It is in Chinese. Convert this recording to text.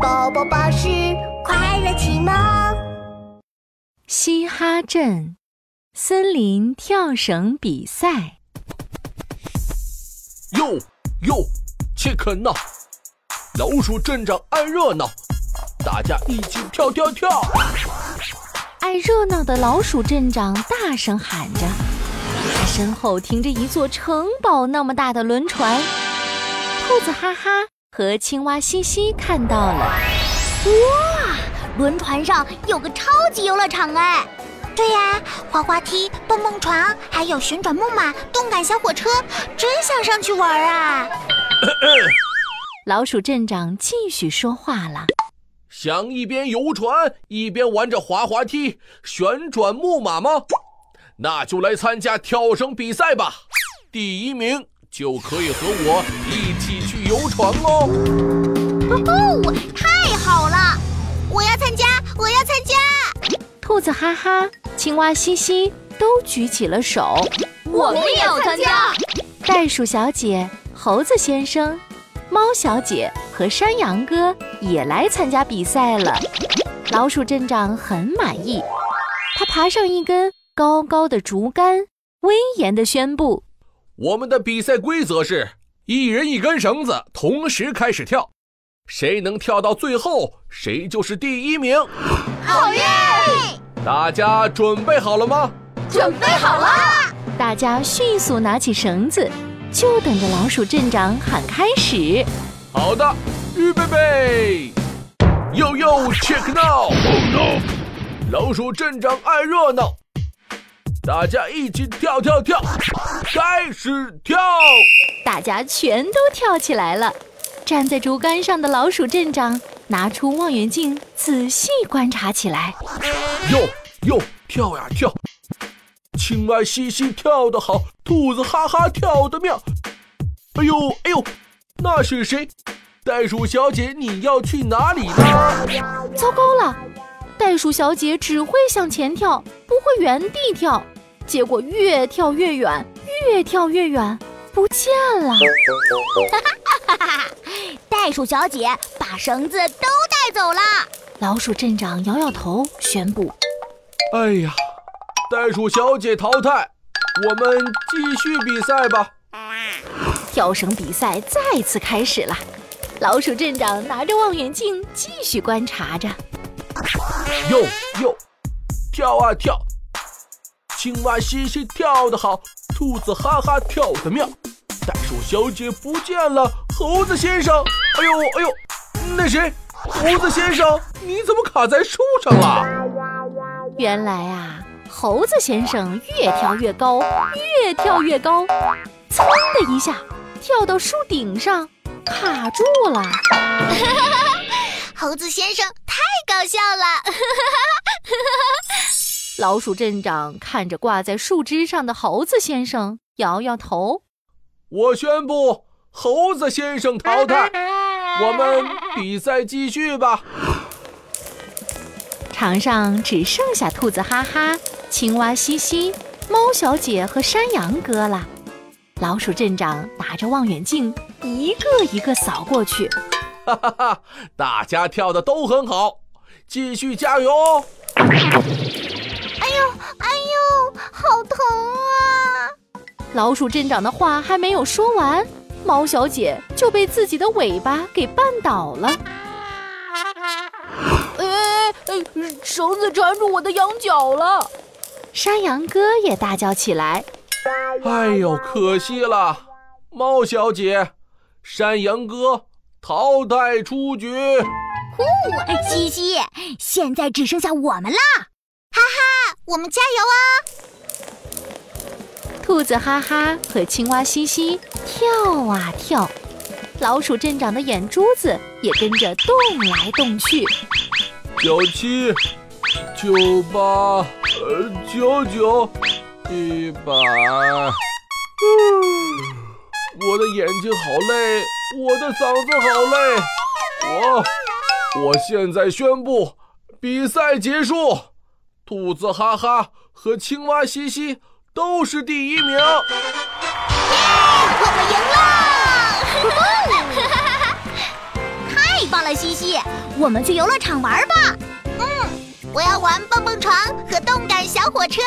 宝宝巴士快乐启蒙。嘻哈镇森林跳绳比赛。哟哟，切克闹！老鼠镇长爱热闹，大家一起跳跳跳！爱热闹的老鼠镇长大声喊着，他身后停着一座城堡那么大的轮船。兔子哈哈和青蛙西西看到了，哇，轮船上有个超级游乐场哎！对呀，滑滑梯、蹦蹦床，还有旋转木马、动感小火车，真想上去玩啊！老鼠镇长继续说话了：“想一边游船一边玩着滑滑梯、旋转木马吗？那就来参加跳绳比赛吧！第一名。”就可以和我游船哦！哦，太好了！我要参加，我要参加！兔子哈哈、青蛙西西都举起了手，我们也要参加！袋鼠小姐、猴子先生、猫小姐和山羊哥也来参加比赛了。老鼠镇长很满意，他爬上一根高高的竹竿，威严地宣布。我们的比赛规则是一人一根绳子，同时开始跳，谁能跳到最后，谁就是第一名。好耶！大家准备好了吗？准备好了！大家迅速拿起绳子，就等着老鼠镇长喊开始。好的，预备备，Yo yo check now！老鼠镇长爱热闹。大家一起跳跳跳，开始跳！大家全都跳起来了。站在竹竿上的老鼠镇长拿出望远镜，仔细观察起来。哟哟，跳呀跳！青蛙嘻嘻跳得好，兔子哈哈跳得妙。哎呦哎呦，那是谁？袋鼠小姐，你要去哪里呢？糟糕了，袋鼠小姐只会向前跳，不会原地跳。结果越跳越远，越跳越远，不见了！哈哈哈哈！袋鼠小姐把绳子都带走了。老鼠镇长摇摇头，宣布：“哎呀，袋鼠小姐淘汰，我们继续比赛吧。”跳绳比赛再次开始了。老鼠镇长拿着望远镜继续观察着。哟哟，跳啊跳！青蛙嘻嘻跳得好，兔子哈哈跳得妙，袋鼠小姐不见了，猴子先生，哎呦哎呦，那谁，猴子先生，你怎么卡在树上了？原来啊，猴子先生越跳越高，越跳越高，噌的一下跳到树顶上，卡住了。猴子先生太搞笑了。老鼠镇长看着挂在树枝上的猴子先生，摇摇头：“我宣布，猴子先生淘汰。我们比赛继续吧。”场上只剩下兔子哈哈、青蛙西西、猫小姐和山羊哥了。老鼠镇长拿着望远镜，一个一个扫过去。哈哈哈！大家跳的都很好，继续加油哦！哎呦，老鼠镇长的话还没有说完，猫小姐就被自己的尾巴给绊倒了。哎哎，绳子缠住我的羊角了！山羊哥也大叫起来：“哎呦，可惜了，猫小姐，山羊哥淘汰出局。”呼，西西，现在只剩下我们了！哈哈，我们加油啊！兔子哈哈和青蛙西西跳啊跳，老鼠镇长的眼珠子也跟着动来动去。九七，九八，呃，九九，一百。我的眼睛好累，我的嗓子好累。我，我现在宣布，比赛结束。兔子哈哈和青蛙西西都是第一名，耶！我们赢了！太棒了，西西，我们去游乐场玩吧。嗯，我要玩蹦蹦床和动感小火车。